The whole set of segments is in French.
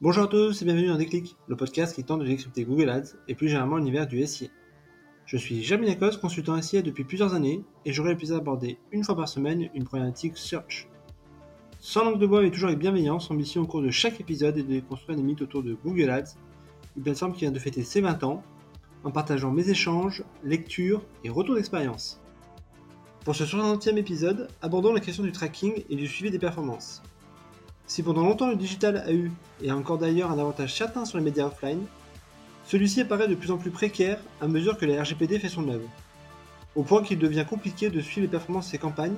Bonjour à tous et bienvenue dans Déclic, le podcast qui tente de décrypter Google Ads et plus généralement l'univers du SIA. Je suis Jeremy Lacoste, consultant SIA depuis plusieurs années et j'aurai le plaisir d'aborder une fois par semaine une problématique search. Sans langue de bois et toujours avec bienveillance, ambition au cours de chaque épisode est de déconstruire des mythes autour de Google Ads, une plateforme qui vient de fêter ses 20 ans, en partageant mes échanges, lectures et retours d'expérience. Pour ce 60e épisode, abordons la question du tracking et du suivi des performances. Si pendant longtemps le digital a eu, et a encore d'ailleurs un avantage certain sur les médias offline, celui-ci apparaît de plus en plus précaire à mesure que la RGPD fait son œuvre, au point qu'il devient compliqué de suivre les performances de ses campagnes,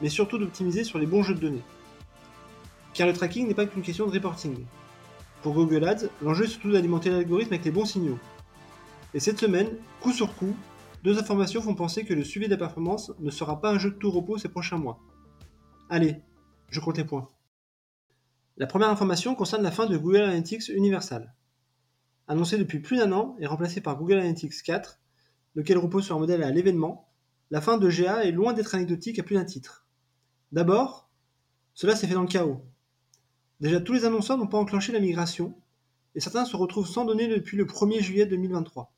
mais surtout d'optimiser sur les bons jeux de données. Car le tracking n'est pas qu'une question de reporting. Pour Google Ads, l'enjeu est surtout d'alimenter l'algorithme avec les bons signaux. Et cette semaine, coup sur coup, deux informations font penser que le suivi des performances ne sera pas un jeu de tout repos ces prochains mois. Allez, je compte les points. La première information concerne la fin de Google Analytics Universal. Annoncé depuis plus d'un an et remplacé par Google Analytics 4, lequel repose sur un modèle à l'événement, la fin de GA est loin d'être anecdotique à plus d'un titre. D'abord, cela s'est fait dans le chaos. Déjà, tous les annonceurs n'ont pas enclenché la migration, et certains se retrouvent sans données depuis le 1er juillet 2023.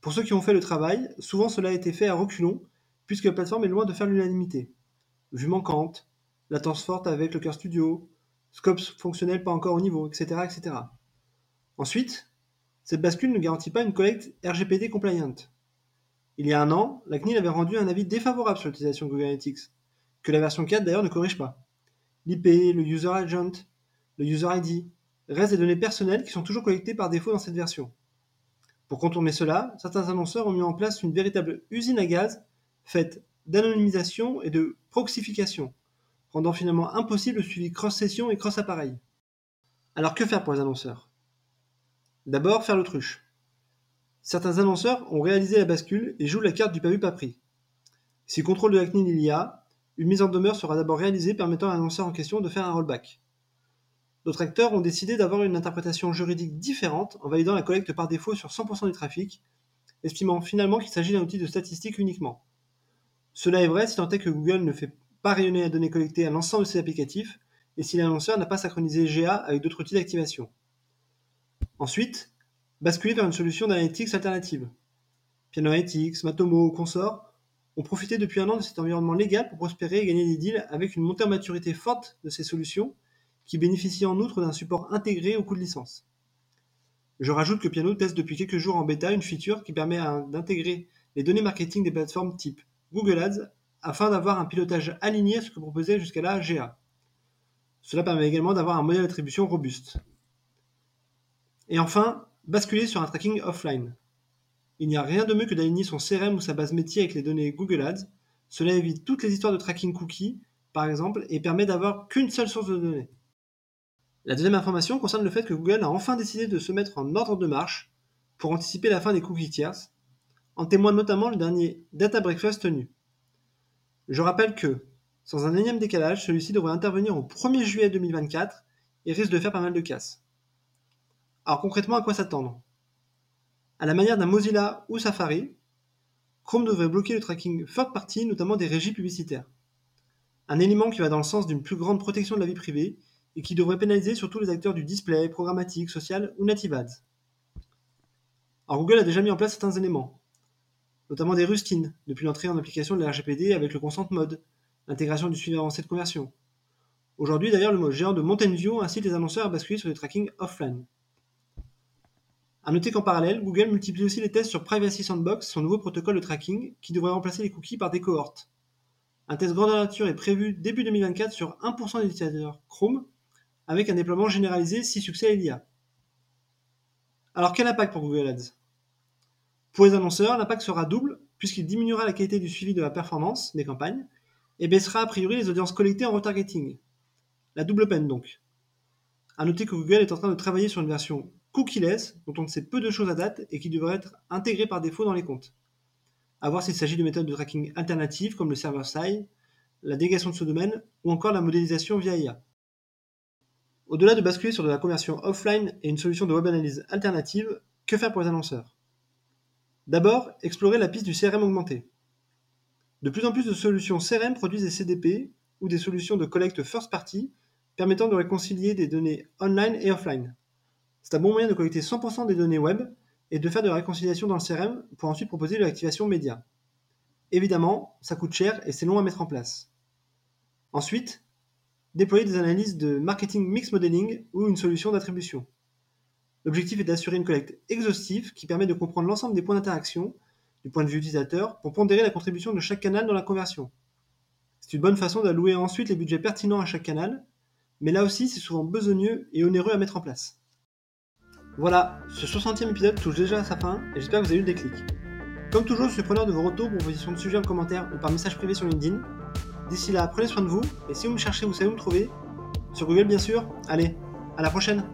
Pour ceux qui ont fait le travail, souvent cela a été fait à reculons, puisque la plateforme est loin de faire l'unanimité. Vue manquante, latence forte avec le cœur studio, scopes fonctionnels pas encore au niveau, etc.. Ensuite, cette bascule ne garantit pas une collecte RGPD compliant. Il y a un an, la CNIL avait rendu un avis défavorable sur l'utilisation de Google Analytics, que la version 4 d'ailleurs ne corrige pas. L'IP, le user agent, le user ID restent des données personnelles qui sont toujours collectées par défaut dans cette version. Pour contourner cela, certains annonceurs ont mis en place une véritable usine à gaz faite d'anonymisation et de proxification, rendant finalement impossible le suivi cross-session et cross-appareil. Alors que faire pour les annonceurs? D'abord, faire l'autruche. Certains annonceurs ont réalisé la bascule et jouent la carte du pas vu pas pris. Si contrôle de la CNIL il y a, une mise en demeure sera d'abord réalisée permettant à l'annonceur en question de faire un rollback. D'autres acteurs ont décidé d'avoir une interprétation juridique différente en validant la collecte par défaut sur 100% du trafic, estimant finalement qu'il s'agit d'un outil de statistique uniquement. Cela est vrai si tant est que Google ne fait pas rayonner la donnée collectée à l'ensemble de ses applicatifs et si l'annonceur n'a pas synchronisé GA avec d'autres outils d'activation. Ensuite, basculer vers une solution d'analytics alternative. Piano Analytics, Matomo ou consorts ont profité depuis un an de cet environnement légal pour prospérer et gagner des deals avec une montée en maturité forte de ces solutions qui bénéficie en outre d'un support intégré au coût de licence. Je rajoute que Piano teste depuis quelques jours en bêta une feature qui permet d'intégrer les données marketing des plateformes type Google Ads afin d'avoir un pilotage aligné à ce que proposait jusqu'à là GA. Cela permet également d'avoir un modèle d'attribution robuste. Et enfin, basculer sur un tracking offline. Il n'y a rien de mieux que d'aligner son CRM ou sa base métier avec les données Google Ads. Cela évite toutes les histoires de tracking cookies, par exemple, et permet d'avoir qu'une seule source de données. La deuxième information concerne le fait que Google a enfin décidé de se mettre en ordre de marche pour anticiper la fin des cookies tierces, en témoigne notamment le dernier Data Breakfast tenu. Je rappelle que, sans un énième décalage, celui-ci devrait intervenir au 1er juillet 2024 et risque de faire pas mal de casse. Alors concrètement, à quoi s'attendre? À la manière d'un Mozilla ou Safari, Chrome devrait bloquer le tracking third party, notamment des régies publicitaires. Un élément qui va dans le sens d'une plus grande protection de la vie privée et qui devrait pénaliser surtout les acteurs du display, programmatique, social ou native ads. Alors Google a déjà mis en place certains éléments, notamment des rustines depuis l'entrée en application de la RGPD avec le consent mode, l'intégration du suivi avancé de conversion. Aujourd'hui d'ailleurs le géant de Mountain View incite les annonceurs à basculer sur des tracking offline. A noter qu'en parallèle, Google multiplie aussi les tests sur Privacy Sandbox, son nouveau protocole de tracking, qui devrait remplacer les cookies par des cohortes. Un test grandeur nature est prévu début 2024 sur 1% des utilisateurs Chrome avec un déploiement généralisé si succès il y. Alors quel impact pour Google Ads? Pour les annonceurs, l'impact sera double puisqu'il diminuera la qualité du suivi de la performance des campagnes et baissera a priori les audiences collectées en retargeting. La double peine donc. A noter que Google est en train de travailler sur une version cookieless dont on ne sait peu de choses à date et qui devrait être intégrée par défaut dans les comptes. A voir s'il s'agit de méthodes de tracking alternatives comme le server-side, la délégation de ce domaine ou encore la modélisation via IA. Au-delà de basculer sur de la conversion offline et une solution de web analyse alternative, que faire pour les annonceurs? D'abord, explorer la piste du CRM augmenté. De plus en plus de solutions CRM produisent des CDP ou des solutions de collecte first party permettant de réconcilier des données online et offline. C'est un bon moyen de collecter 100% des données web et de faire de la réconciliation dans le CRM pour ensuite proposer de l'activation média. Évidemment, ça coûte cher et c'est long à mettre en place. Ensuite, déployer des analyses de marketing mix modeling ou une solution d'attribution. L'objectif est d'assurer une collecte exhaustive qui permet de comprendre l'ensemble des points d'interaction du point de vue utilisateur pour pondérer la contribution de chaque canal dans la conversion. C'est une bonne façon d'allouer ensuite les budgets pertinents à chaque canal, mais là aussi c'est souvent besogneux et onéreux à mettre en place. Voilà, ce 60e épisode touche déjà à sa fin et j'espère que vous avez eu le déclic. Comme toujours, je suis preneur de vos retours, propositions de sujets en commentaire ou par message privé sur LinkedIn. D'ici là, prenez soin de vous et si vous me cherchez, vous savez où me trouver. Sur Google bien sûr. Allez, à la prochaine